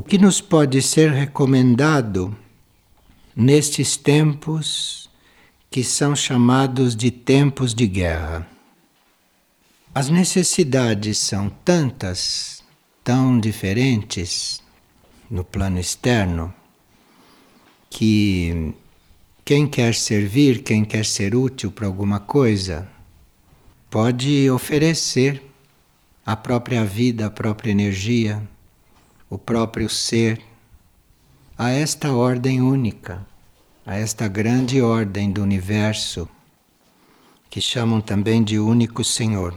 O que nos pode ser recomendado nestes tempos que são chamados de tempos de guerra? As necessidades são tantas, tão diferentes no plano externo, que quem quer servir, quem quer ser útil para alguma coisa, pode oferecer a própria vida, a própria energia, o próprio ser a esta ordem única, a esta grande ordem do universo, que chamam também de único Senhor.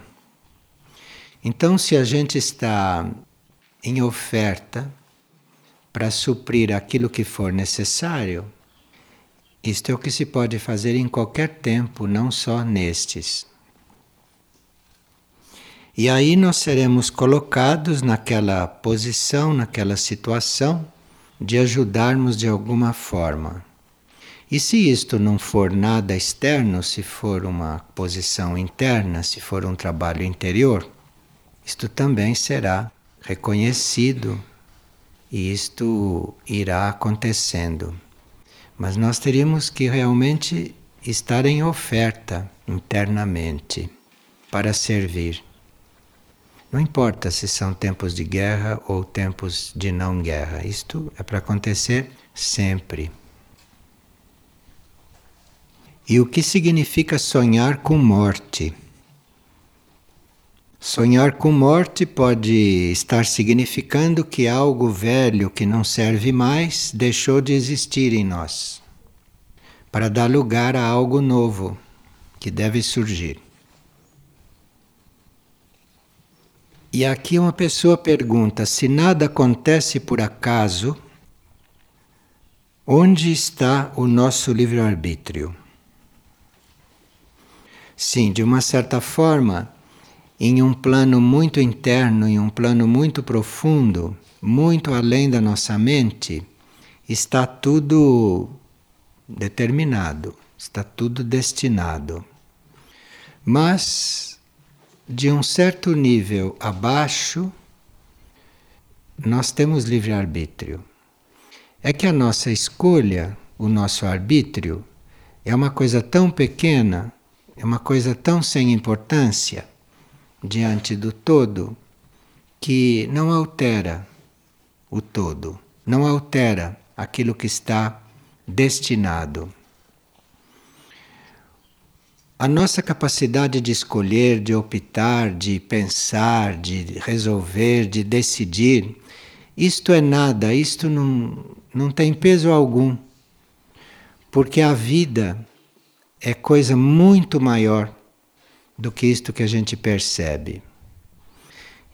Então, se a gente está em oferta para suprir aquilo que for necessário, isto é o que se pode fazer em qualquer tempo, não só nestes. E aí nós seremos colocados naquela posição, naquela situação de ajudarmos de alguma forma. E se isto não for nada externo, se for uma posição interna, se for um trabalho interior, isto também será reconhecido e isto irá acontecendo. Mas nós teríamos que realmente estar em oferta internamente para servir. Não importa se são tempos de guerra ou tempos de não guerra, isto é para acontecer sempre. E o que significa sonhar com morte? Sonhar com morte pode estar significando que algo velho que não serve mais deixou de existir em nós, para dar lugar a algo novo que deve surgir. E aqui uma pessoa pergunta: se nada acontece por acaso, onde está o nosso livre-arbítrio? Sim, de uma certa forma, em um plano muito interno, em um plano muito profundo, muito além da nossa mente, está tudo determinado, está tudo destinado. Mas de um certo nível abaixo, nós temos livre-arbítrio. É que a nossa escolha, o nosso arbítrio, é uma coisa tão pequena, é uma coisa tão sem importância diante do todo, que não altera o todo, não altera aquilo que está destinado. A nossa capacidade de escolher, de optar, de pensar, de resolver, de decidir, isto é nada, isto não, não tem peso algum. Porque a vida é coisa muito maior do que isto que a gente percebe.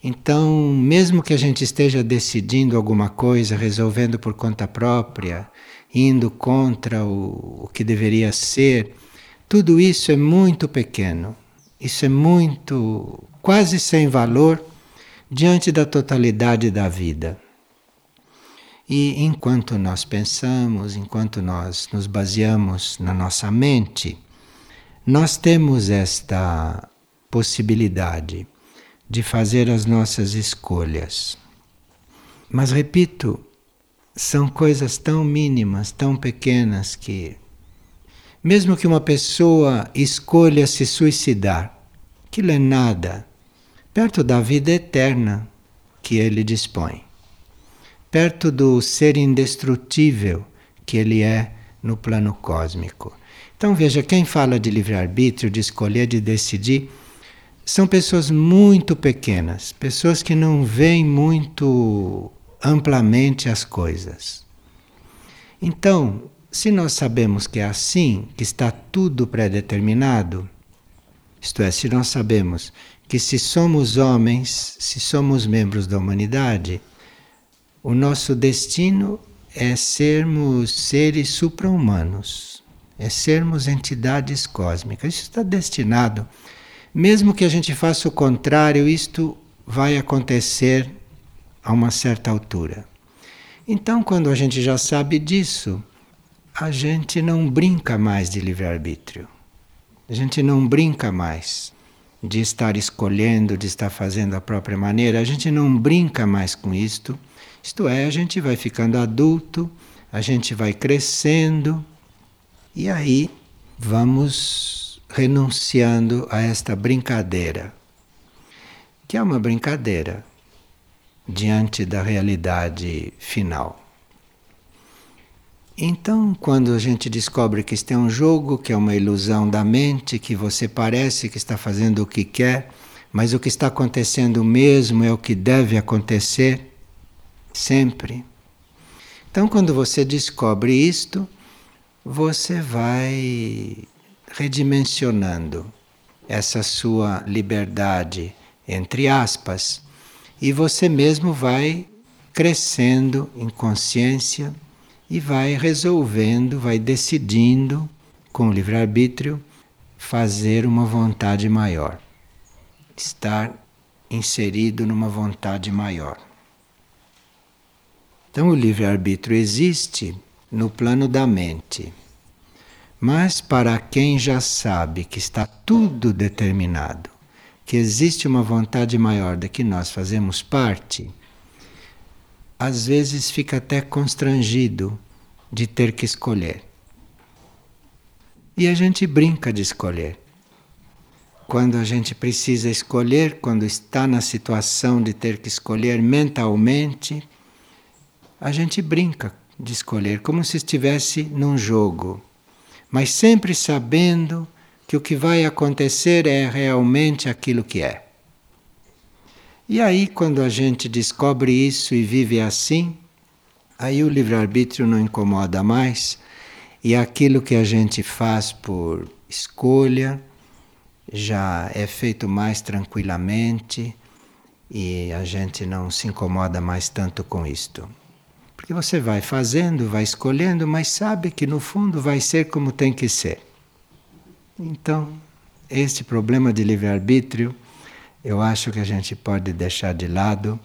Então, mesmo que a gente esteja decidindo alguma coisa, resolvendo por conta própria, indo contra o, o que deveria ser, tudo isso é muito pequeno, isso é muito, quase sem valor diante da totalidade da vida. E enquanto nós pensamos, enquanto nós nos baseamos na nossa mente, nós temos esta possibilidade de fazer as nossas escolhas. Mas repito, são coisas tão mínimas, tão pequenas que mesmo que uma pessoa escolha se suicidar, aquilo é nada perto da vida eterna que ele dispõe, perto do ser indestrutível que ele é no plano cósmico. Então veja, quem fala de livre-arbítrio, de escolher, de decidir, são pessoas muito pequenas, pessoas que não veem muito amplamente as coisas. Então, se nós sabemos que é assim, que está tudo pré-determinado, isto é, se nós sabemos que se somos homens, se somos membros da humanidade, o nosso destino é sermos seres supra-humanos, é sermos entidades cósmicas. Isso está destinado. Mesmo que a gente faça o contrário, isto vai acontecer a uma certa altura. Então, quando a gente já sabe disso, a gente não brinca mais de livre-arbítrio. A gente não brinca mais de estar escolhendo, de estar fazendo a própria maneira. A gente não brinca mais com isto Isto é, a gente vai ficando adulto, a gente vai crescendo e aí vamos renunciando a esta brincadeira, que é uma brincadeira diante da realidade final. Então, quando a gente descobre que isto é um jogo, que é uma ilusão da mente, que você parece que está fazendo o que quer, mas o que está acontecendo mesmo é o que deve acontecer sempre. Então, quando você descobre isto, você vai redimensionando essa sua liberdade, entre aspas, e você mesmo vai crescendo em consciência e vai resolvendo, vai decidindo, com o livre-arbítrio, fazer uma vontade maior. Estar inserido numa vontade maior. Então, o livre-arbítrio existe no plano da mente. Mas para quem já sabe que está tudo determinado, que existe uma vontade maior da que nós fazemos parte, às vezes fica até constrangido de ter que escolher. E a gente brinca de escolher. Quando a gente precisa escolher, quando está na situação de ter que escolher mentalmente, a gente brinca de escolher, como se estivesse num jogo, mas sempre sabendo que o que vai acontecer é realmente aquilo que é. E aí, quando a gente descobre isso e vive assim, aí o livre-arbítrio não incomoda mais e aquilo que a gente faz por escolha já é feito mais tranquilamente e a gente não se incomoda mais tanto com isto. Porque você vai fazendo, vai escolhendo, mas sabe que no fundo vai ser como tem que ser. Então, este problema de livre-arbítrio eu acho que a gente pode deixar de lado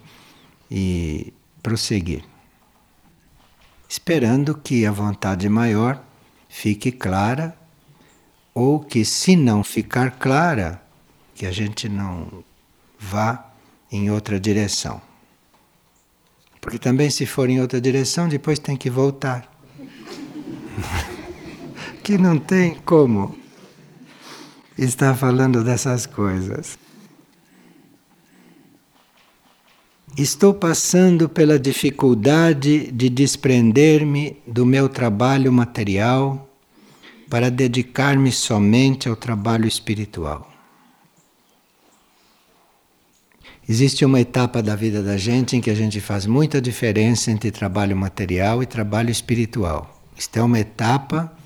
e prosseguir. Esperando que a vontade maior fique clara, ou que, se não ficar clara, que a gente não vá em outra direção. Porque também, se for em outra direção, depois tem que voltar. que não tem como estar falando dessas coisas. Estou passando pela dificuldade de desprender-me do meu trabalho material para dedicar-me somente ao trabalho espiritual. Existe uma etapa da vida da gente em que a gente faz muita diferença entre trabalho material e trabalho espiritual. Isto é uma etapa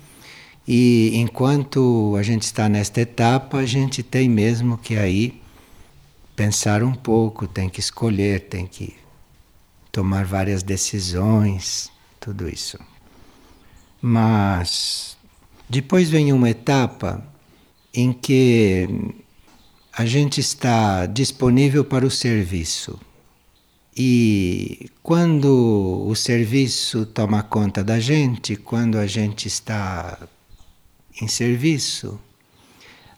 e enquanto a gente está nesta etapa, a gente tem mesmo que aí pensar um pouco, tem que escolher, tem que tomar várias decisões, tudo isso. Mas depois vem uma etapa em que a gente está disponível para o serviço. E quando o serviço toma conta da gente, quando a gente está em serviço,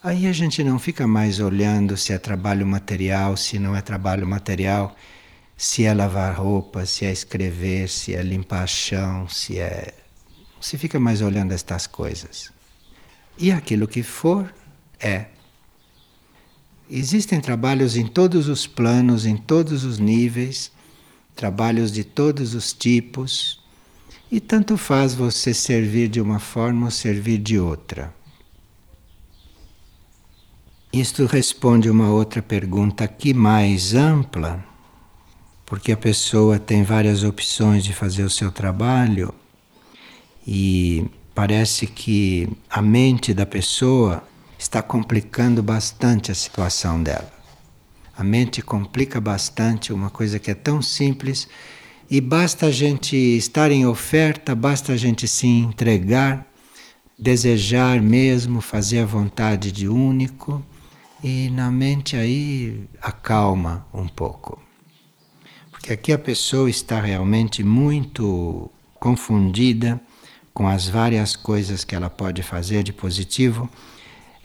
Aí a gente não fica mais olhando se é trabalho material, se não é trabalho material, se é lavar roupa, se é escrever, se é limpar chão, se é. Você fica mais olhando estas coisas. E aquilo que for, é. Existem trabalhos em todos os planos, em todos os níveis, trabalhos de todos os tipos, e tanto faz você servir de uma forma ou servir de outra. Isto responde uma outra pergunta aqui mais ampla, porque a pessoa tem várias opções de fazer o seu trabalho e parece que a mente da pessoa está complicando bastante a situação dela. A mente complica bastante uma coisa que é tão simples e basta a gente estar em oferta, basta a gente se entregar, desejar mesmo fazer a vontade de único e na mente aí acalma um pouco. Porque aqui a pessoa está realmente muito confundida com as várias coisas que ela pode fazer de positivo.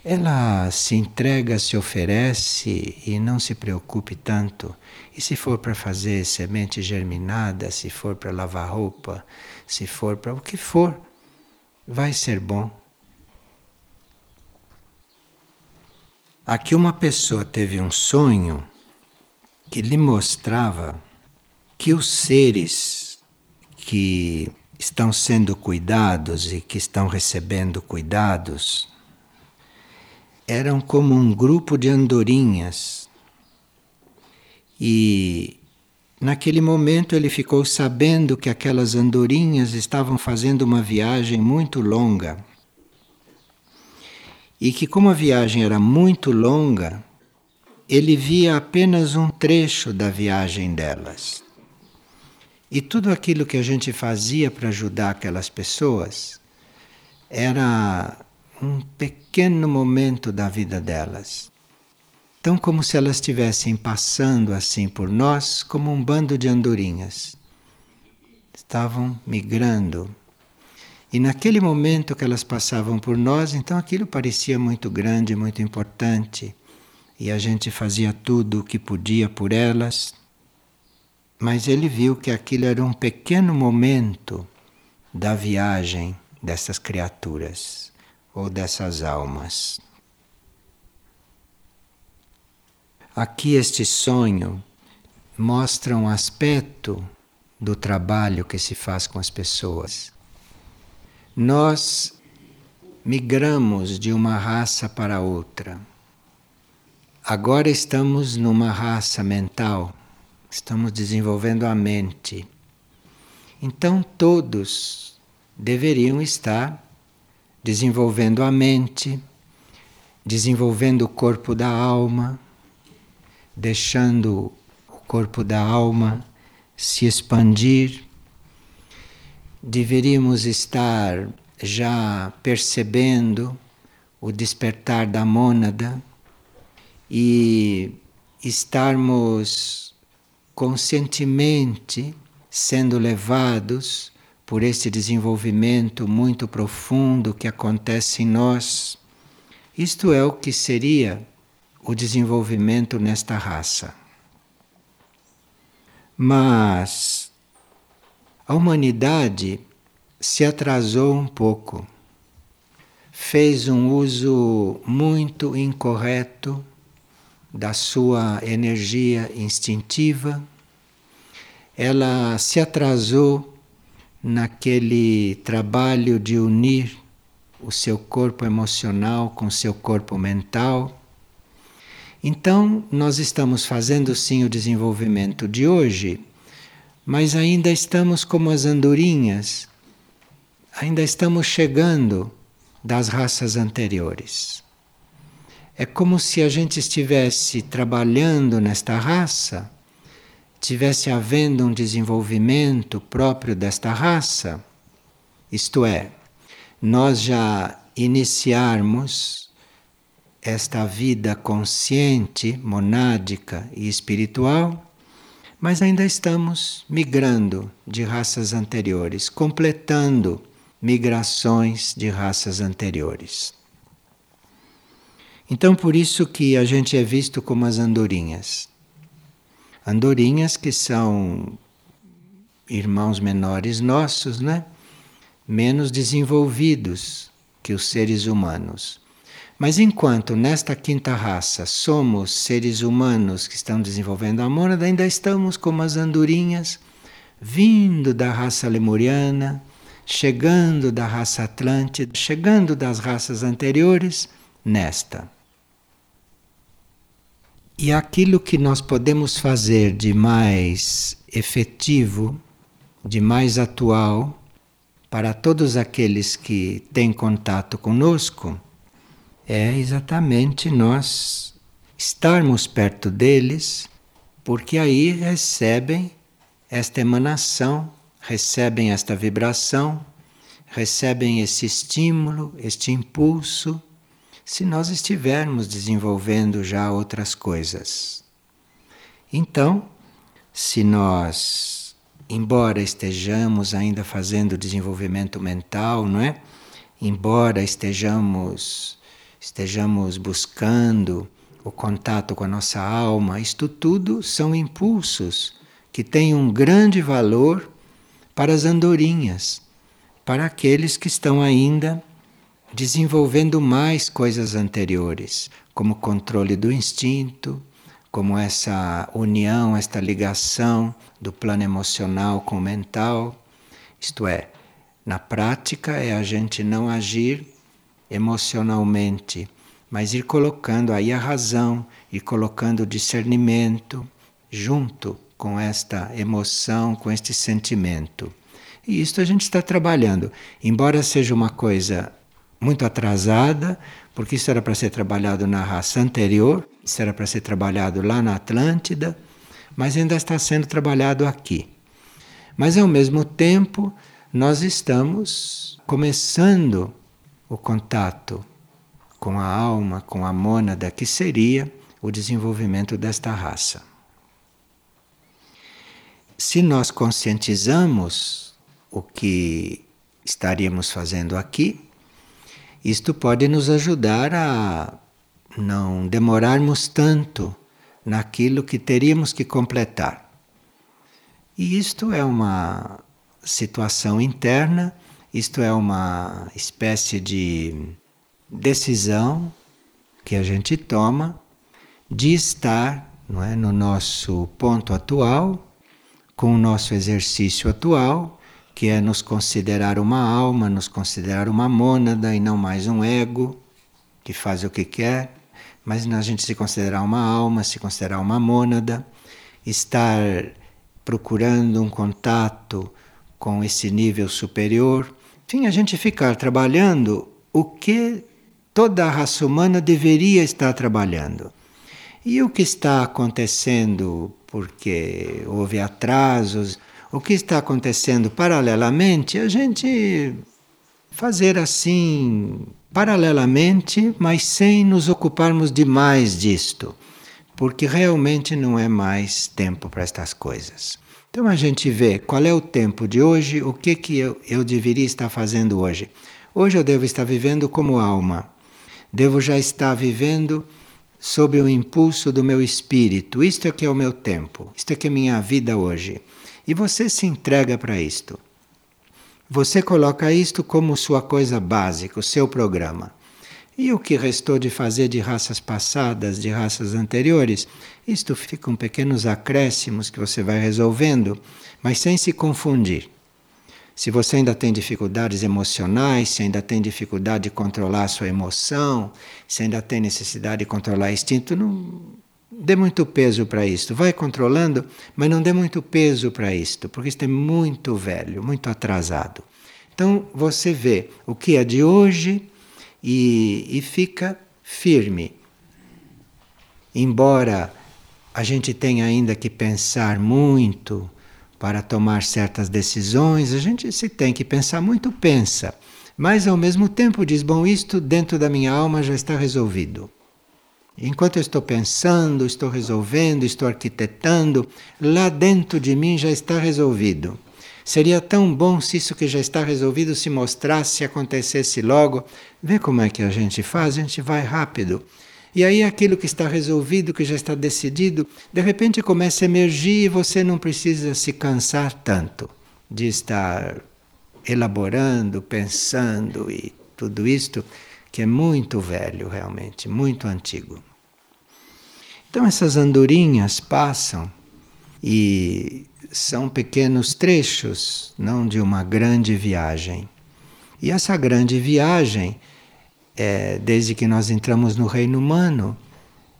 ela se entrega, se oferece e não se preocupe tanto. E se for para fazer semente germinada, se for para lavar roupa, se for para o que for, vai ser bom. Aqui uma pessoa teve um sonho que lhe mostrava que os seres que estão sendo cuidados e que estão recebendo cuidados eram como um grupo de andorinhas. E naquele momento ele ficou sabendo que aquelas andorinhas estavam fazendo uma viagem muito longa. E que, como a viagem era muito longa, ele via apenas um trecho da viagem delas. E tudo aquilo que a gente fazia para ajudar aquelas pessoas era um pequeno momento da vida delas. Tão como se elas estivessem passando assim por nós, como um bando de andorinhas. Estavam migrando. E naquele momento que elas passavam por nós, então aquilo parecia muito grande, muito importante. E a gente fazia tudo o que podia por elas. Mas ele viu que aquilo era um pequeno momento da viagem dessas criaturas ou dessas almas. Aqui este sonho mostra um aspecto do trabalho que se faz com as pessoas. Nós migramos de uma raça para outra. Agora estamos numa raça mental, estamos desenvolvendo a mente. Então todos deveriam estar desenvolvendo a mente, desenvolvendo o corpo da alma, deixando o corpo da alma se expandir. Deveríamos estar já percebendo o despertar da mônada e estarmos conscientemente sendo levados por este desenvolvimento muito profundo que acontece em nós. Isto é o que seria o desenvolvimento nesta raça. Mas a humanidade se atrasou um pouco, fez um uso muito incorreto da sua energia instintiva, ela se atrasou naquele trabalho de unir o seu corpo emocional com o seu corpo mental. Então, nós estamos fazendo sim o desenvolvimento de hoje, mas ainda estamos como as andorinhas, ainda estamos chegando das raças anteriores. É como se a gente estivesse trabalhando nesta raça tivesse havendo um desenvolvimento próprio desta raça, isto é, nós já iniciarmos esta vida consciente, monádica e espiritual, mas ainda estamos migrando de raças anteriores, completando migrações de raças anteriores. Então, por isso que a gente é visto como as andorinhas andorinhas que são irmãos menores nossos, né? Menos desenvolvidos que os seres humanos. Mas enquanto nesta quinta raça somos seres humanos que estão desenvolvendo amor, ainda estamos como as andorinhas, vindo da raça lemuriana, chegando da raça atlântida, chegando das raças anteriores nesta. E aquilo que nós podemos fazer de mais efetivo, de mais atual, para todos aqueles que têm contato conosco, é exatamente nós estarmos perto deles, porque aí recebem esta emanação, recebem esta vibração, recebem esse estímulo, este impulso se nós estivermos desenvolvendo já outras coisas. Então, se nós, embora estejamos ainda fazendo desenvolvimento mental, não é? Embora estejamos estejamos buscando o contato com a nossa alma, isto tudo são impulsos que têm um grande valor para as andorinhas, para aqueles que estão ainda desenvolvendo mais coisas anteriores, como controle do instinto, como essa união, esta ligação do plano emocional com o mental. Isto é, na prática é a gente não agir emocionalmente, mas ir colocando aí a razão, ir colocando o discernimento junto com esta emoção, com este sentimento. E isto a gente está trabalhando, embora seja uma coisa muito atrasada, porque isso era para ser trabalhado na raça anterior, isso era para ser trabalhado lá na Atlântida, mas ainda está sendo trabalhado aqui. Mas ao mesmo tempo, nós estamos começando o contato com a alma, com a mônada, que seria o desenvolvimento desta raça. Se nós conscientizamos o que estaríamos fazendo aqui, isto pode nos ajudar a não demorarmos tanto naquilo que teríamos que completar. E isto é uma situação interna, isto é uma espécie de decisão que a gente toma de estar não é, no nosso ponto atual, com o nosso exercício atual, que é nos considerar uma alma, nos considerar uma mônada e não mais um ego que faz o que quer, mas a gente se considerar uma alma, se considerar uma mônada, estar procurando um contato com esse nível superior, enfim, a gente ficar trabalhando o que toda a raça humana deveria estar trabalhando. E o que está acontecendo porque houve atrasos, o que está acontecendo paralelamente, a gente fazer assim, paralelamente, mas sem nos ocuparmos demais disto, porque realmente não é mais tempo para estas coisas. Então a gente vê qual é o tempo de hoje, o que, que eu, eu deveria estar fazendo hoje. Hoje eu devo estar vivendo como alma devo já estar vivendo sob o impulso do meu espírito. Isto é que é o meu tempo, isto é que é minha vida hoje. E você se entrega para isto. Você coloca isto como sua coisa básica, o seu programa. E o que restou de fazer de raças passadas, de raças anteriores, isto ficam pequenos acréscimos que você vai resolvendo, mas sem se confundir. Se você ainda tem dificuldades emocionais, se ainda tem dificuldade de controlar a sua emoção, se ainda tem necessidade de controlar instinto, não dê muito peso para isto. Vai controlando, mas não dê muito peso para isto, porque isto é muito velho, muito atrasado. Então você vê o que é de hoje e, e fica firme. Embora a gente tenha ainda que pensar muito para tomar certas decisões, a gente se tem que pensar muito, pensa. Mas ao mesmo tempo diz: bom, isto dentro da minha alma já está resolvido. Enquanto eu estou pensando, estou resolvendo, estou arquitetando, lá dentro de mim já está resolvido. Seria tão bom se isso que já está resolvido se mostrasse, acontecesse logo. Vê como é que a gente faz? A gente vai rápido. E aí aquilo que está resolvido, que já está decidido, de repente começa a emergir e você não precisa se cansar tanto de estar elaborando, pensando e tudo isto que é muito velho realmente, muito antigo. Então essas andorinhas passam e são pequenos trechos, não de uma grande viagem. E essa grande viagem é, desde que nós entramos no reino humano,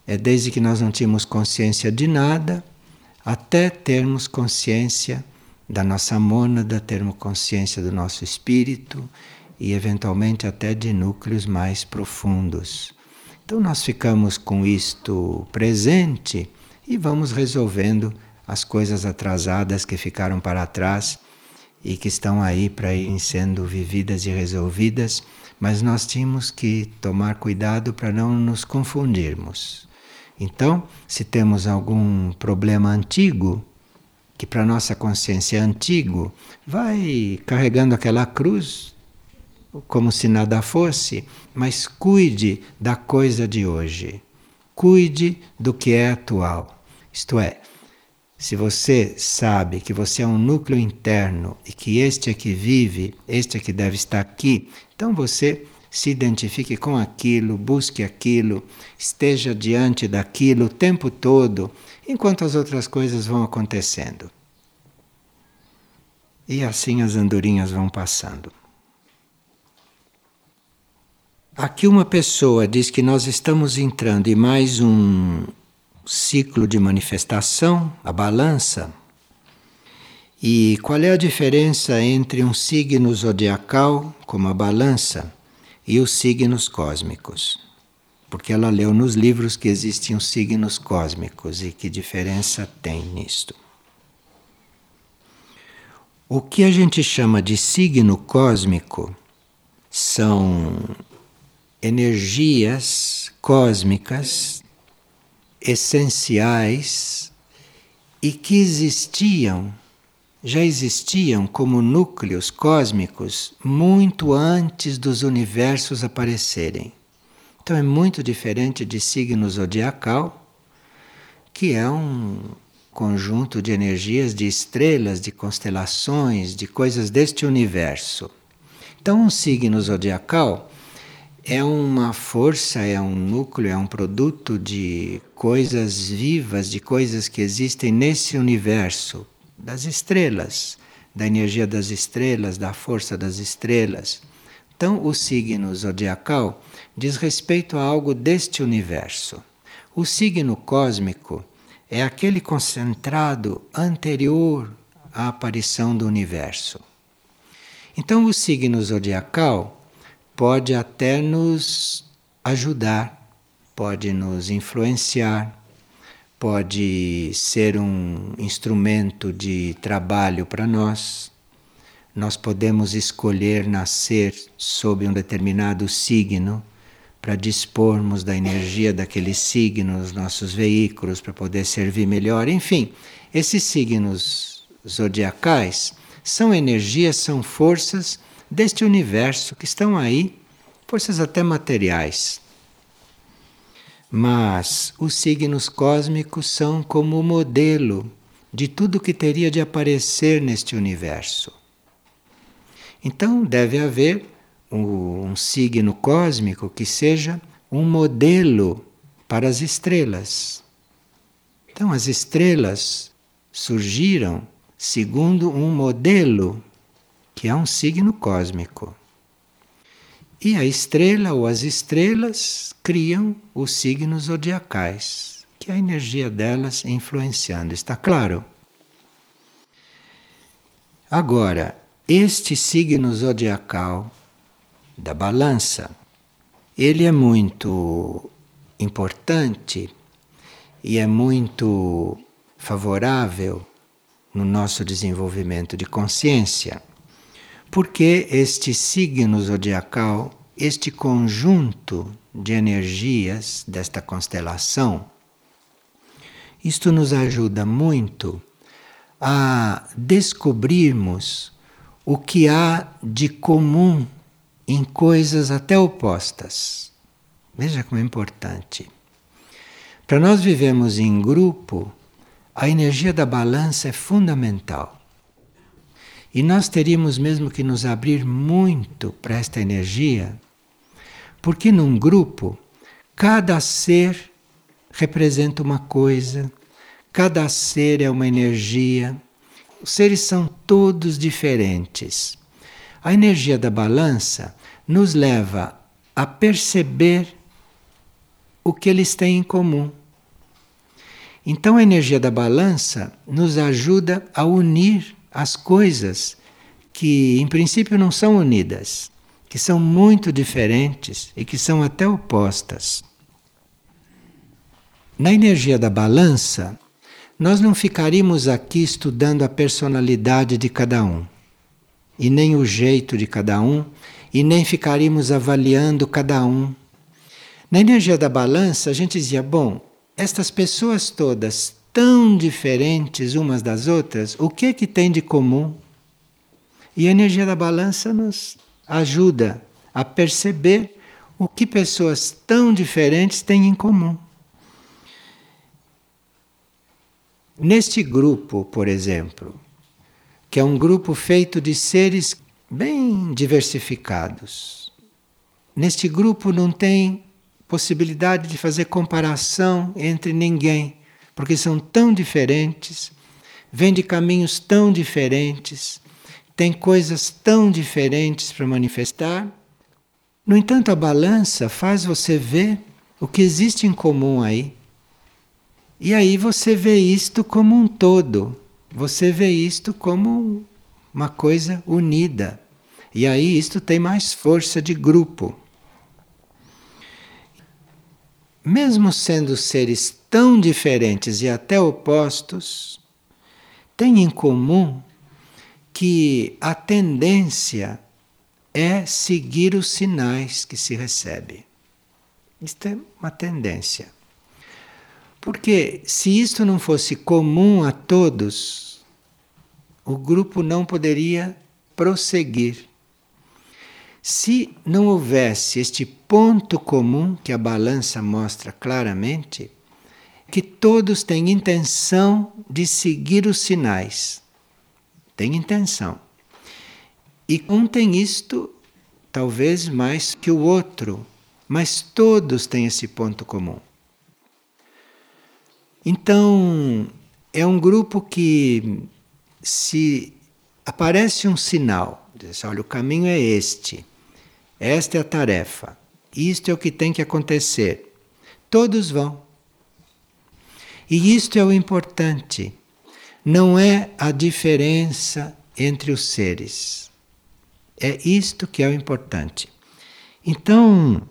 é desde que nós não tínhamos consciência de nada, até termos consciência da nossa mônada, termos consciência do nosso espírito e, eventualmente, até de núcleos mais profundos. Então, nós ficamos com isto presente e vamos resolvendo as coisas atrasadas que ficaram para trás e que estão aí para irem sendo vividas e resolvidas mas nós tínhamos que tomar cuidado para não nos confundirmos. Então, se temos algum problema antigo, que para nossa consciência é antigo, vai carregando aquela cruz como se nada fosse, mas cuide da coisa de hoje. Cuide do que é atual. Isto é, se você sabe que você é um núcleo interno e que este é que vive, este é que deve estar aqui, então você se identifique com aquilo, busque aquilo, esteja diante daquilo o tempo todo, enquanto as outras coisas vão acontecendo. E assim as andorinhas vão passando. Aqui uma pessoa diz que nós estamos entrando em mais um ciclo de manifestação, a balança. E qual é a diferença entre um signo zodiacal, como a balança, e os signos cósmicos? Porque ela leu nos livros que existem os signos cósmicos e que diferença tem nisto. O que a gente chama de signo cósmico são energias cósmicas essenciais e que existiam, já existiam como núcleos cósmicos muito antes dos universos aparecerem. Então é muito diferente de signo zodiacal, que é um conjunto de energias de estrelas, de constelações, de coisas deste universo. Então, um signo zodiacal é uma força, é um núcleo, é um produto de coisas vivas, de coisas que existem nesse universo, das estrelas, da energia das estrelas, da força das estrelas. Então, o signo zodiacal diz respeito a algo deste universo. O signo cósmico é aquele concentrado anterior à aparição do universo. Então, o signo zodiacal pode até nos ajudar, pode nos influenciar, pode ser um instrumento de trabalho para nós. Nós podemos escolher nascer sob um determinado signo para dispormos da energia daquele signo nos nossos veículos para poder servir melhor. Enfim, esses signos zodiacais são energias, são forças deste universo que estão aí, forças até materiais. Mas os signos cósmicos são como o modelo de tudo que teria de aparecer neste universo. Então deve haver um, um signo cósmico que seja um modelo para as estrelas. Então as estrelas surgiram segundo um modelo que é um signo cósmico. E a estrela ou as estrelas criam os signos zodiacais, que é a energia delas influenciando, está claro? Agora, este signo zodiacal da balança, ele é muito importante e é muito favorável no nosso desenvolvimento de consciência porque este signo zodiacal, este conjunto de energias desta constelação, isto nos ajuda muito a descobrirmos o que há de comum em coisas até opostas. Veja como é importante. Para nós vivemos em grupo, a energia da balança é fundamental. E nós teríamos mesmo que nos abrir muito para esta energia, porque num grupo, cada ser representa uma coisa, cada ser é uma energia, os seres são todos diferentes. A energia da balança nos leva a perceber o que eles têm em comum. Então a energia da balança nos ajuda a unir as coisas que, em princípio, não são unidas, que são muito diferentes e que são até opostas. Na energia da balança, nós não ficaríamos aqui estudando a personalidade de cada um, e nem o jeito de cada um, e nem ficaríamos avaliando cada um. Na energia da balança, a gente dizia: bom, estas pessoas todas tão diferentes umas das outras, o que é que tem de comum? E a energia da balança nos ajuda a perceber o que pessoas tão diferentes têm em comum. Neste grupo, por exemplo, que é um grupo feito de seres bem diversificados, neste grupo não tem possibilidade de fazer comparação entre ninguém, porque são tão diferentes, vêm de caminhos tão diferentes, têm coisas tão diferentes para manifestar. No entanto, a balança faz você ver o que existe em comum aí. E aí você vê isto como um todo, você vê isto como uma coisa unida. E aí isto tem mais força de grupo. Mesmo sendo seres tão diferentes e até opostos, têm em comum que a tendência é seguir os sinais que se recebe. Isto é uma tendência. Porque se isto não fosse comum a todos, o grupo não poderia prosseguir. Se não houvesse este ponto comum que a balança mostra claramente, que todos têm intenção de seguir os sinais. Tem intenção. E um tem isto, talvez mais que o outro, mas todos têm esse ponto comum. Então, é um grupo que, se aparece um sinal, diz, olha, o caminho é este, esta é a tarefa, isto é o que tem que acontecer, todos vão. E isto é o importante, não é a diferença entre os seres. É isto que é o importante. Então,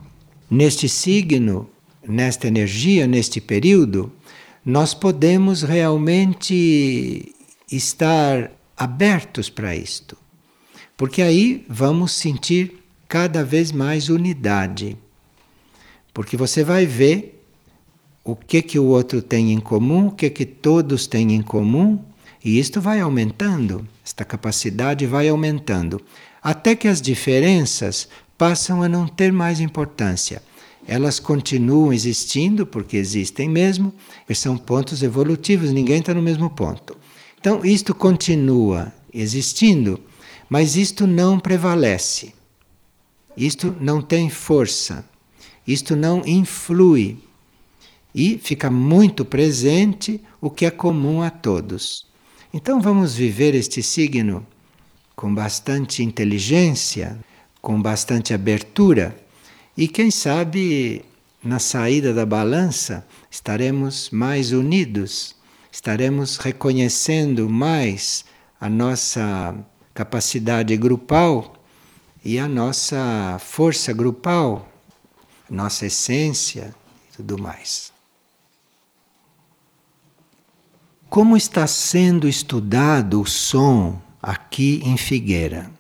neste signo, nesta energia, neste período, nós podemos realmente estar abertos para isto. Porque aí vamos sentir cada vez mais unidade. Porque você vai ver o que que o outro tem em comum, o que que todos têm em comum, e isto vai aumentando, esta capacidade vai aumentando, até que as diferenças passam a não ter mais importância elas continuam existindo, porque existem mesmo, e são pontos evolutivos, ninguém está no mesmo ponto. Então, isto continua existindo, mas isto não prevalece. Isto não tem força. Isto não influi. E fica muito presente o que é comum a todos. Então, vamos viver este signo com bastante inteligência, com bastante abertura e quem sabe na saída da balança estaremos mais unidos, estaremos reconhecendo mais a nossa capacidade grupal e a nossa força grupal, nossa essência e tudo mais. Como está sendo estudado o som aqui em Figueira?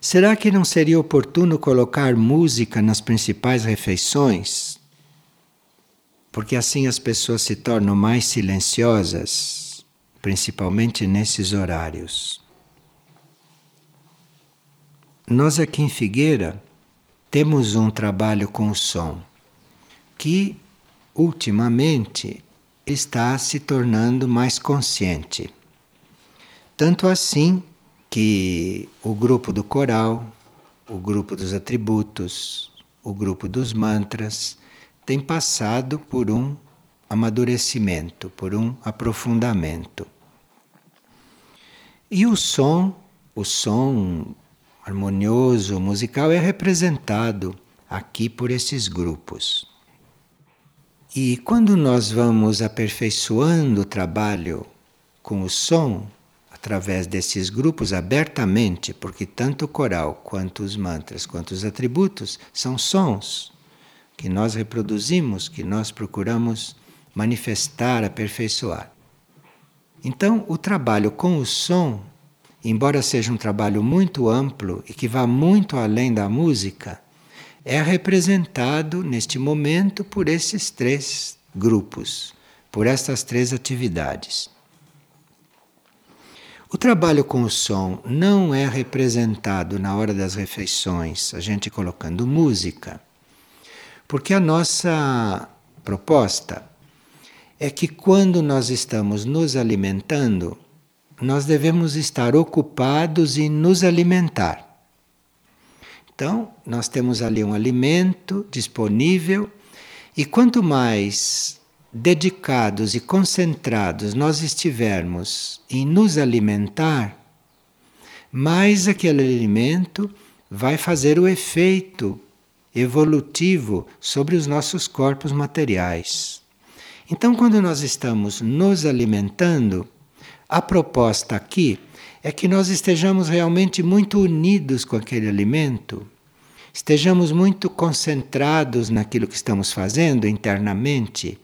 Será que não seria oportuno colocar música nas principais refeições? Porque assim as pessoas se tornam mais silenciosas, principalmente nesses horários. Nós aqui em Figueira temos um trabalho com o som que ultimamente está se tornando mais consciente. Tanto assim que o grupo do coral, o grupo dos atributos, o grupo dos mantras tem passado por um amadurecimento, por um aprofundamento. E o som, o som harmonioso, musical, é representado aqui por esses grupos. E quando nós vamos aperfeiçoando o trabalho com o som, através desses grupos abertamente, porque tanto o coral quanto os mantras, quanto os atributos são sons que nós reproduzimos, que nós procuramos manifestar, aperfeiçoar. Então, o trabalho com o som, embora seja um trabalho muito amplo e que vá muito além da música, é representado neste momento por esses três grupos, por estas três atividades. O trabalho com o som não é representado na hora das refeições, a gente colocando música, porque a nossa proposta é que quando nós estamos nos alimentando, nós devemos estar ocupados em nos alimentar. Então, nós temos ali um alimento disponível e quanto mais dedicados e concentrados nós estivermos em nos alimentar, mais aquele alimento vai fazer o efeito evolutivo sobre os nossos corpos materiais. Então, quando nós estamos nos alimentando, a proposta aqui é que nós estejamos realmente muito unidos com aquele alimento, estejamos muito concentrados naquilo que estamos fazendo internamente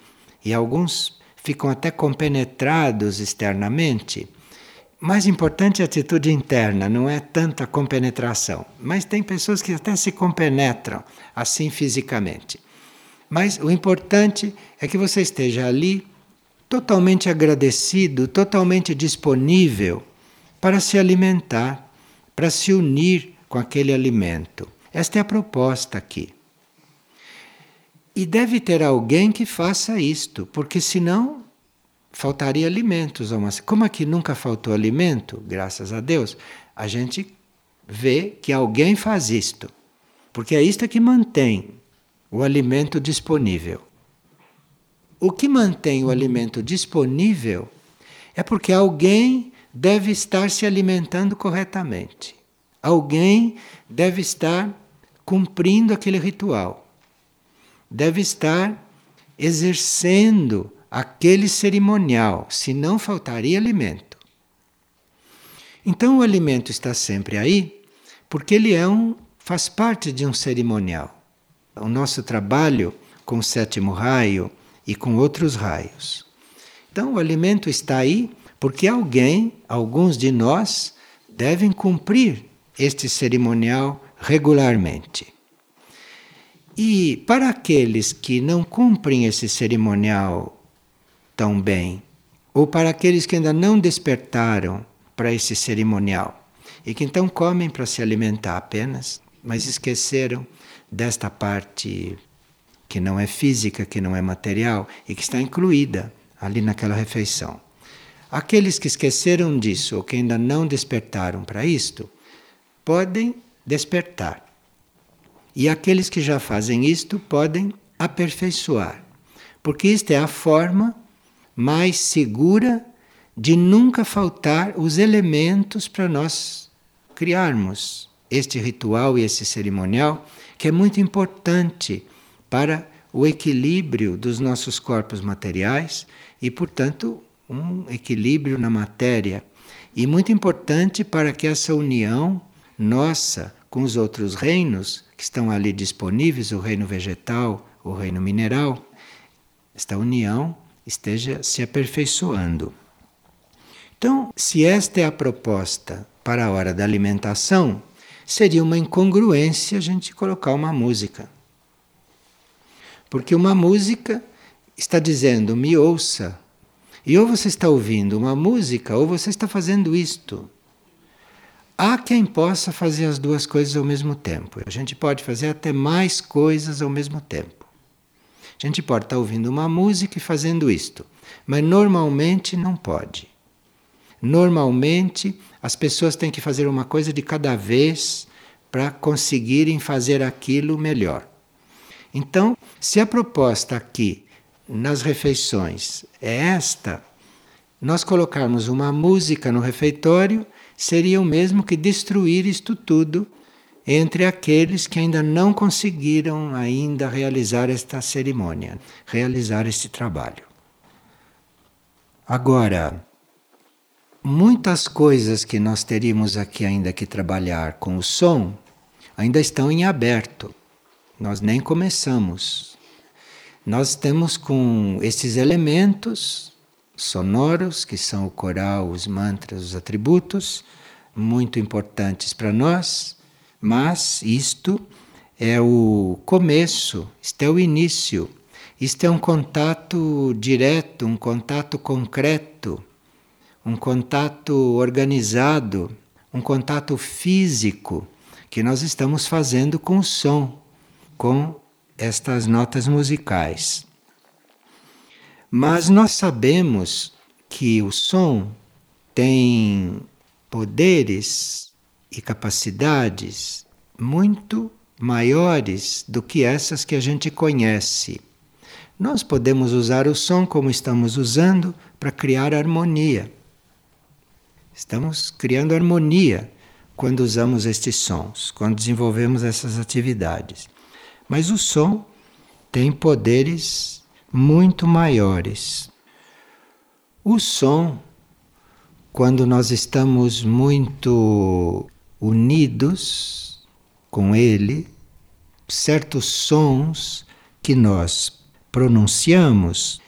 e alguns ficam até compenetrados externamente. Mais importante é a atitude interna, não é tanta compenetração. Mas tem pessoas que até se compenetram assim fisicamente. Mas o importante é que você esteja ali totalmente agradecido, totalmente disponível para se alimentar, para se unir com aquele alimento. Esta é a proposta aqui. E deve ter alguém que faça isto, porque senão faltaria alimentos. Como aqui nunca faltou alimento, graças a Deus, a gente vê que alguém faz isto. Porque é isto que mantém o alimento disponível. O que mantém o alimento disponível é porque alguém deve estar se alimentando corretamente. Alguém deve estar cumprindo aquele ritual deve estar exercendo aquele cerimonial, senão faltaria alimento. Então o alimento está sempre aí, porque ele é um, faz parte de um cerimonial. O nosso trabalho com o sétimo raio e com outros raios. Então o alimento está aí porque alguém, alguns de nós, devem cumprir este cerimonial regularmente. E para aqueles que não cumprem esse cerimonial tão bem, ou para aqueles que ainda não despertaram para esse cerimonial e que então comem para se alimentar apenas, mas esqueceram desta parte que não é física, que não é material e que está incluída ali naquela refeição. Aqueles que esqueceram disso ou que ainda não despertaram para isto, podem despertar. E aqueles que já fazem isto podem aperfeiçoar, porque esta é a forma mais segura de nunca faltar os elementos para nós criarmos este ritual e esse cerimonial, que é muito importante para o equilíbrio dos nossos corpos materiais e, portanto, um equilíbrio na matéria. E muito importante para que essa união nossa com os outros reinos que estão ali disponíveis, o reino vegetal, o reino mineral, esta união esteja se aperfeiçoando. Então, se esta é a proposta para a hora da alimentação, seria uma incongruência a gente colocar uma música. Porque uma música está dizendo, me ouça. E ou você está ouvindo uma música, ou você está fazendo isto. Há quem possa fazer as duas coisas ao mesmo tempo. A gente pode fazer até mais coisas ao mesmo tempo. A gente pode estar ouvindo uma música e fazendo isto, mas normalmente não pode. Normalmente as pessoas têm que fazer uma coisa de cada vez para conseguirem fazer aquilo melhor. Então, se a proposta aqui nas refeições é esta, nós colocarmos uma música no refeitório seria o mesmo que destruir isto tudo entre aqueles que ainda não conseguiram ainda realizar esta cerimônia, realizar este trabalho. Agora, muitas coisas que nós teríamos aqui ainda que trabalhar com o som ainda estão em aberto. Nós nem começamos. Nós temos com esses elementos sonoros, que são o coral, os mantras, os atributos, muito importantes para nós, mas isto é o começo, isto é o início, isto é um contato direto, um contato concreto, um contato organizado, um contato físico que nós estamos fazendo com o som, com estas notas musicais. Mas nós sabemos que o som tem poderes e capacidades muito maiores do que essas que a gente conhece. Nós podemos usar o som como estamos usando para criar harmonia. Estamos criando harmonia quando usamos estes sons, quando desenvolvemos essas atividades. Mas o som tem poderes muito maiores. O som, quando nós estamos muito unidos com ele, certos sons que nós pronunciamos,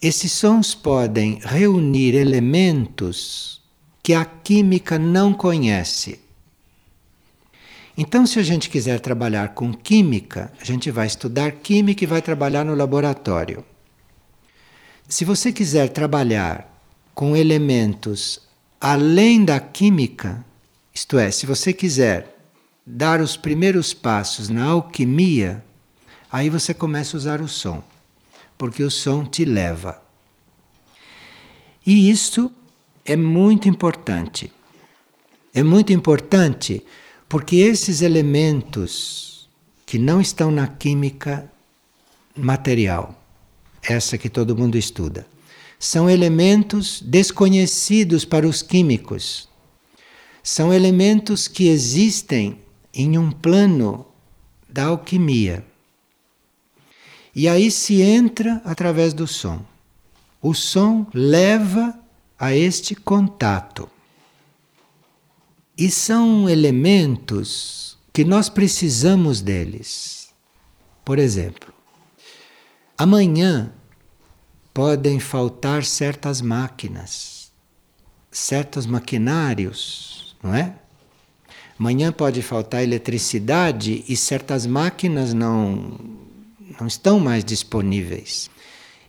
esses sons podem reunir elementos que a química não conhece. Então, se a gente quiser trabalhar com química, a gente vai estudar química e vai trabalhar no laboratório. Se você quiser trabalhar com elementos além da química, isto é, se você quiser dar os primeiros passos na alquimia, aí você começa a usar o som, porque o som te leva. E isso é muito importante. É muito importante porque esses elementos que não estão na química material, essa que todo mundo estuda, são elementos desconhecidos para os químicos. São elementos que existem em um plano da alquimia. E aí se entra através do som. O som leva a este contato. E são elementos que nós precisamos deles. Por exemplo, amanhã podem faltar certas máquinas, certos maquinários, não é? Amanhã pode faltar eletricidade e certas máquinas não, não estão mais disponíveis.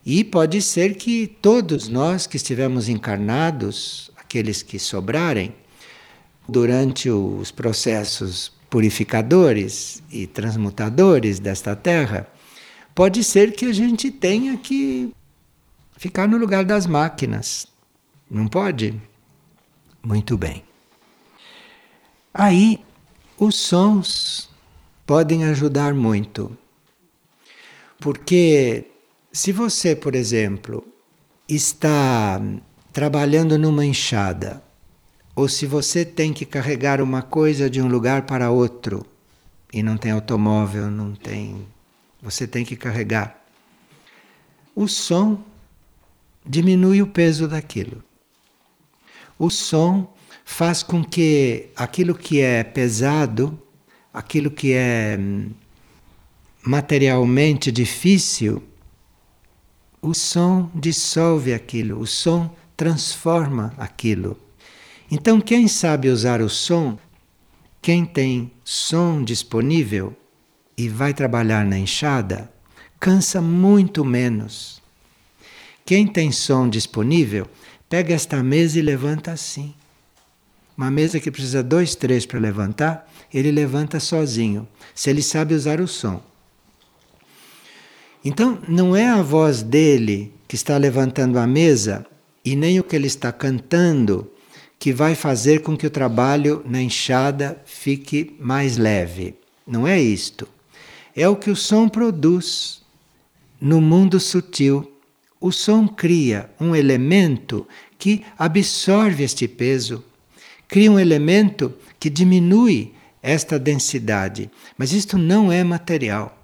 E pode ser que todos nós que estivermos encarnados, aqueles que sobrarem, durante os processos purificadores e transmutadores desta terra, pode ser que a gente tenha que ficar no lugar das máquinas. Não pode? Muito bem. Aí, os sons podem ajudar muito. Porque se você, por exemplo, está trabalhando numa enxada, ou se você tem que carregar uma coisa de um lugar para outro e não tem automóvel, não tem, você tem que carregar. O som diminui o peso daquilo. O som faz com que aquilo que é pesado, aquilo que é hum, materialmente difícil, o som dissolve aquilo, o som transforma aquilo. Então, quem sabe usar o som, quem tem som disponível e vai trabalhar na enxada, cansa muito menos. Quem tem som disponível, pega esta mesa e levanta assim. Uma mesa que precisa dois, três para levantar, ele levanta sozinho, se ele sabe usar o som. Então, não é a voz dele que está levantando a mesa e nem o que ele está cantando que vai fazer com que o trabalho na enxada fique mais leve. Não é isto. É o que o som produz no mundo sutil. O som cria um elemento que absorve este peso cria um elemento que diminui esta densidade. Mas isto não é material.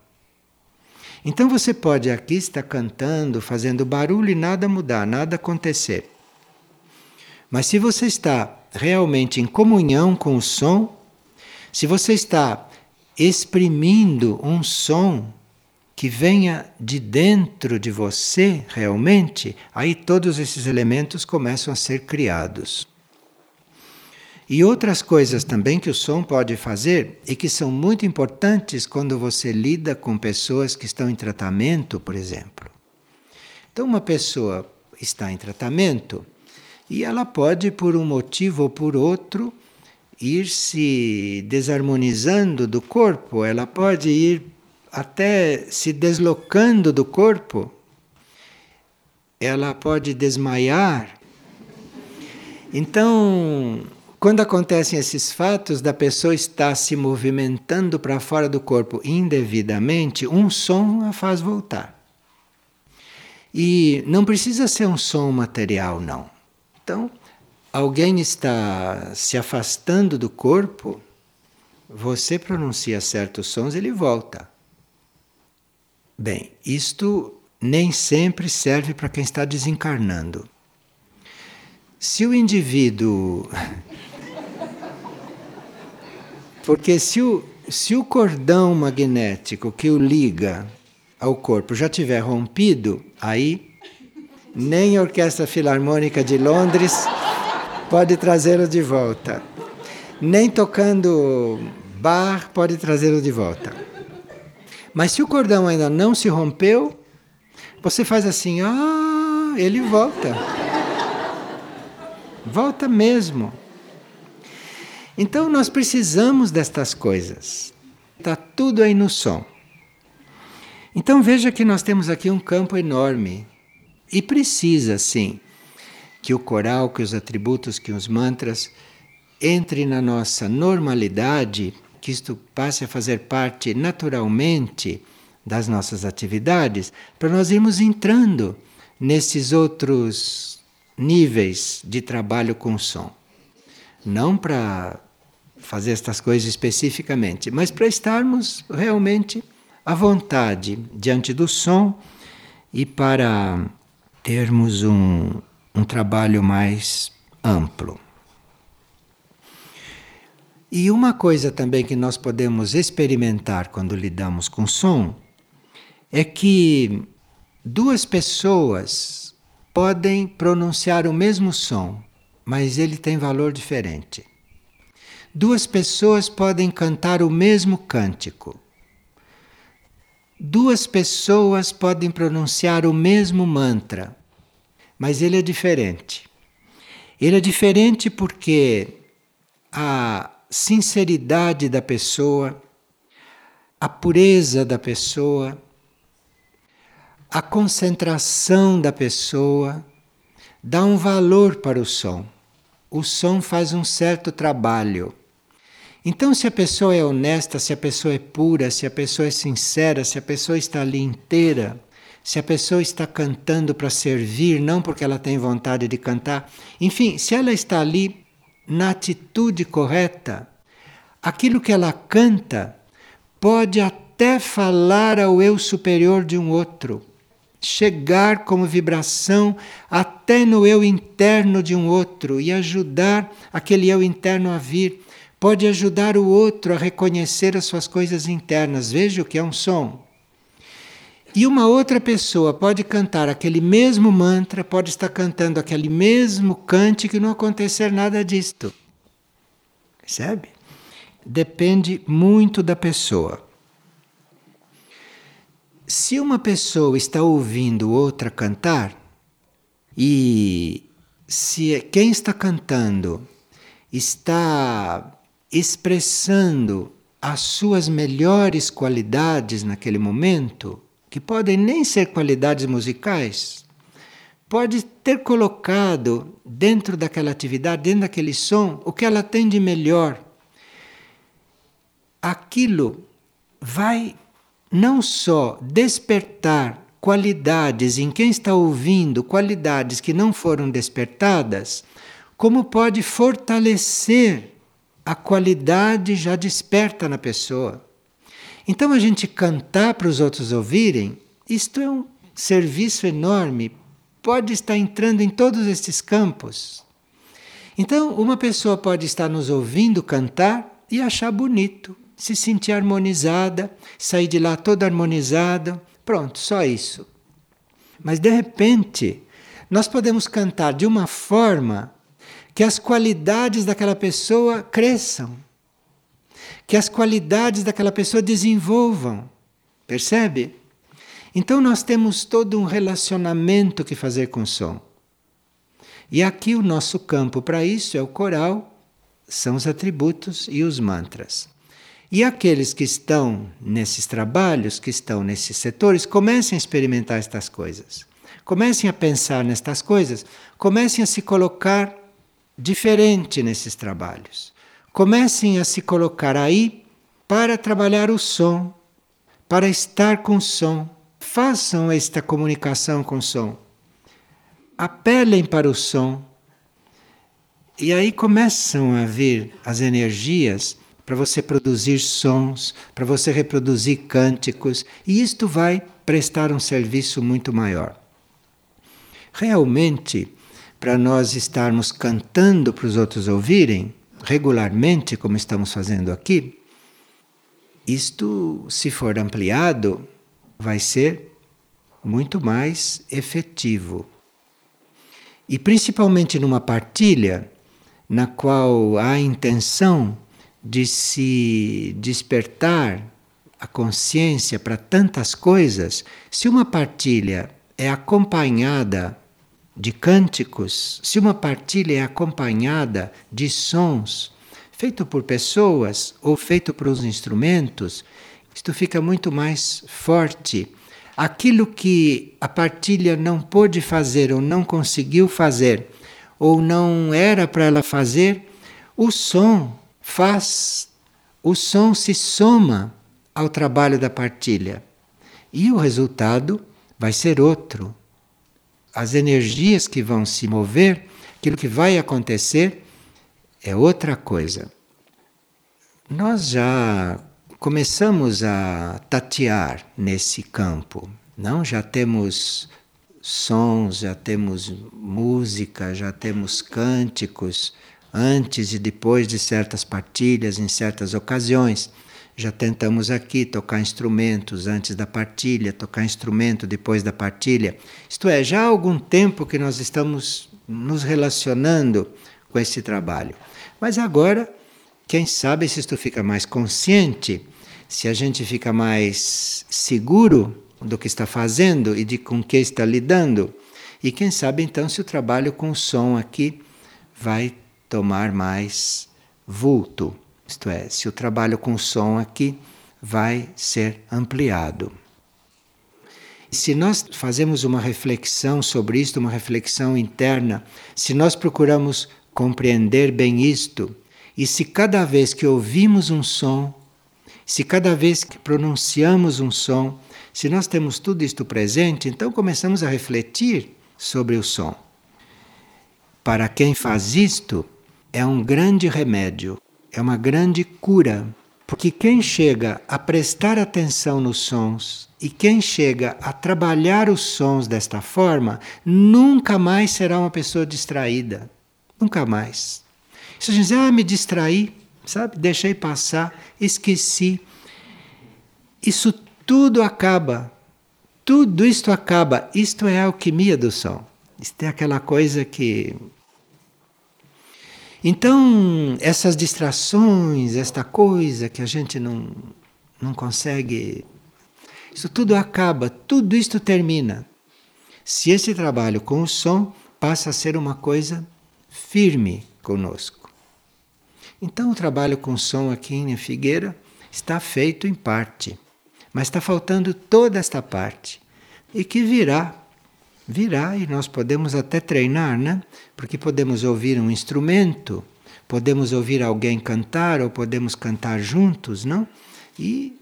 Então você pode aqui estar cantando, fazendo barulho e nada mudar, nada acontecer. Mas se você está realmente em comunhão com o som, se você está exprimindo um som que venha de dentro de você realmente, aí todos esses elementos começam a ser criados. E outras coisas também que o som pode fazer e que são muito importantes quando você lida com pessoas que estão em tratamento, por exemplo. Então, uma pessoa está em tratamento E ela pode, por um motivo ou por outro, ir se desarmonizando do corpo, ela pode ir até se deslocando do corpo, ela pode desmaiar. Então, quando acontecem esses fatos da pessoa estar se movimentando para fora do corpo indevidamente, um som a faz voltar. E não precisa ser um som material, não. Então, alguém está se afastando do corpo, você pronuncia certos sons, ele volta. Bem, isto nem sempre serve para quem está desencarnando. Se o indivíduo. Porque se o, se o cordão magnético que o liga ao corpo já tiver rompido, aí nem a Orquestra Filarmônica de Londres pode trazê-lo de volta. Nem tocando bar pode trazê-lo de volta. Mas se o cordão ainda não se rompeu, você faz assim, ah, ele volta. Volta mesmo. Então nós precisamos destas coisas. Está tudo aí no som. Então veja que nós temos aqui um campo enorme. E precisa, sim, que o coral, que os atributos, que os mantras entre na nossa normalidade, que isto passe a fazer parte naturalmente das nossas atividades, para nós irmos entrando nesses outros níveis de trabalho com som. Não para fazer estas coisas especificamente, mas para estarmos realmente à vontade diante do som e para termos um, um trabalho mais amplo. E uma coisa também que nós podemos experimentar quando lidamos com som é que duas pessoas podem pronunciar o mesmo som, mas ele tem valor diferente. Duas pessoas podem cantar o mesmo cântico. Duas pessoas podem pronunciar o mesmo mantra, mas ele é diferente. Ele é diferente porque a sinceridade da pessoa, a pureza da pessoa, a concentração da pessoa dá um valor para o som. O som faz um certo trabalho. Então, se a pessoa é honesta, se a pessoa é pura, se a pessoa é sincera, se a pessoa está ali inteira, se a pessoa está cantando para servir, não porque ela tem vontade de cantar, enfim, se ela está ali na atitude correta, aquilo que ela canta pode até falar ao eu superior de um outro chegar como vibração até no eu interno de um outro e ajudar aquele eu interno a vir. Pode ajudar o outro a reconhecer as suas coisas internas. Veja o que é um som. E uma outra pessoa pode cantar aquele mesmo mantra, pode estar cantando aquele mesmo cântico e não acontecer nada disto. Percebe? Depende muito da pessoa. Se uma pessoa está ouvindo outra cantar, e se quem está cantando está expressando as suas melhores qualidades naquele momento, que podem nem ser qualidades musicais, pode ter colocado dentro daquela atividade, dentro daquele som, o que ela tem de melhor. Aquilo vai não só despertar qualidades em quem está ouvindo, qualidades que não foram despertadas, como pode fortalecer a qualidade já desperta na pessoa. Então a gente cantar para os outros ouvirem, isto é um serviço enorme, pode estar entrando em todos estes campos. Então, uma pessoa pode estar nos ouvindo cantar e achar bonito, se sentir harmonizada, sair de lá toda harmonizada. Pronto, só isso. Mas de repente, nós podemos cantar de uma forma que as qualidades daquela pessoa cresçam, que as qualidades daquela pessoa desenvolvam. Percebe? Então nós temos todo um relacionamento que fazer com o som. E aqui o nosso campo para isso é o coral, são os atributos e os mantras. E aqueles que estão nesses trabalhos, que estão nesses setores, comecem a experimentar estas coisas. Comecem a pensar nestas coisas, comecem a se colocar diferente nesses trabalhos. Comecem a se colocar aí para trabalhar o som, para estar com o som. Façam esta comunicação com o som. Apelem para o som. E aí começam a vir as energias para você produzir sons, para você reproduzir cânticos, e isto vai prestar um serviço muito maior. Realmente, para nós estarmos cantando para os outros ouvirem, regularmente, como estamos fazendo aqui, isto, se for ampliado, vai ser muito mais efetivo. E principalmente numa partilha na qual há a intenção de se despertar a consciência para tantas coisas, se uma partilha é acompanhada de cânticos, se uma partilha é acompanhada de sons, feito por pessoas ou feito por os instrumentos, isto fica muito mais forte. Aquilo que a partilha não pôde fazer ou não conseguiu fazer, ou não era para ela fazer, o som faz, o som se soma ao trabalho da partilha. E o resultado vai ser outro. As energias que vão se mover, aquilo que vai acontecer, é outra coisa. Nós já começamos a tatear nesse campo, não? Já temos sons, já temos música, já temos cânticos antes e depois de certas partilhas, em certas ocasiões. Já tentamos aqui tocar instrumentos antes da partilha, tocar instrumento depois da partilha. Isto é, já há algum tempo que nós estamos nos relacionando com esse trabalho. Mas agora, quem sabe se isto fica mais consciente, se a gente fica mais seguro do que está fazendo e de com que está lidando. E quem sabe então se o trabalho com som aqui vai tomar mais vulto, isto é, se o trabalho com som aqui vai ser ampliado. Se nós fazemos uma reflexão sobre isto, uma reflexão interna, se nós procuramos compreender bem isto, e se cada vez que ouvimos um som, se cada vez que pronunciamos um som, se nós temos tudo isto presente, então começamos a refletir sobre o som. Para quem faz isto, é um grande remédio, é uma grande cura. Porque quem chega a prestar atenção nos sons e quem chega a trabalhar os sons desta forma, nunca mais será uma pessoa distraída. Nunca mais. Se a gente diz, ah, me distraí, sabe? Deixei passar, esqueci. Isso tudo acaba. Tudo isto acaba. Isto é a alquimia do som. Isto é aquela coisa que então, essas distrações, esta coisa que a gente não, não consegue, isso tudo acaba, tudo isto termina. Se esse trabalho com o som passa a ser uma coisa firme conosco. Então, o trabalho com som aqui em Figueira está feito em parte, mas está faltando toda esta parte e que virá virá e nós podemos até treinar, né? Porque podemos ouvir um instrumento, podemos ouvir alguém cantar ou podemos cantar juntos, não? E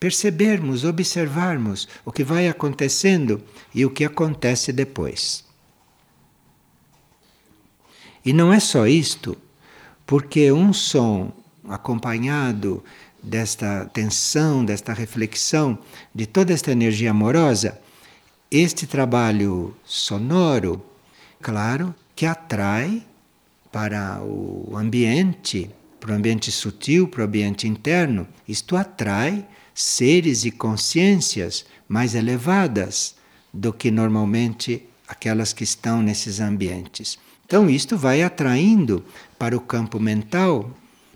percebermos, observarmos o que vai acontecendo e o que acontece depois. E não é só isto, porque um som acompanhado desta tensão, desta reflexão, de toda esta energia amorosa, este trabalho sonoro, claro, que atrai para o ambiente, para o ambiente sutil, para o ambiente interno, isto atrai seres e consciências mais elevadas do que normalmente aquelas que estão nesses ambientes. Então, isto vai atraindo para o campo mental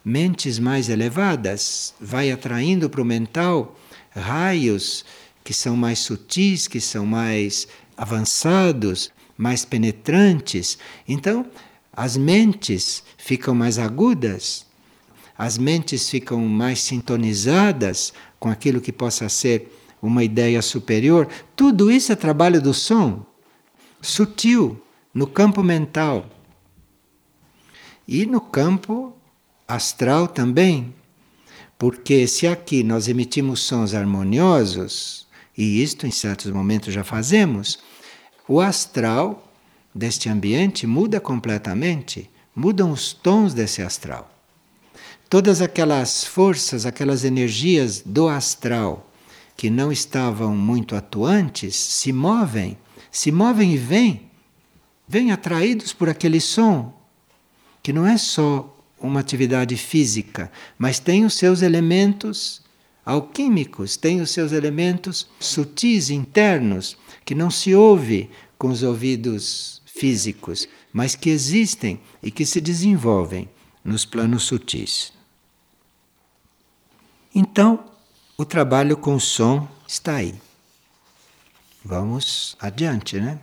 mentes mais elevadas, vai atraindo para o mental raios que são mais sutis, que são mais avançados, mais penetrantes. Então, as mentes ficam mais agudas, as mentes ficam mais sintonizadas com aquilo que possa ser uma ideia superior. Tudo isso é trabalho do som, sutil, no campo mental. E no campo astral também. Porque se aqui nós emitimos sons harmoniosos, e isto em certos momentos já fazemos, o astral deste ambiente muda completamente, mudam os tons desse astral. Todas aquelas forças, aquelas energias do astral que não estavam muito atuantes se movem, se movem e vêm, vêm atraídos por aquele som, que não é só uma atividade física, mas tem os seus elementos alquímicos, tem os seus elementos sutis internos que não se ouve com os ouvidos físicos, mas que existem e que se desenvolvem nos planos sutis. Então, o trabalho com o som está aí. Vamos adiante, né?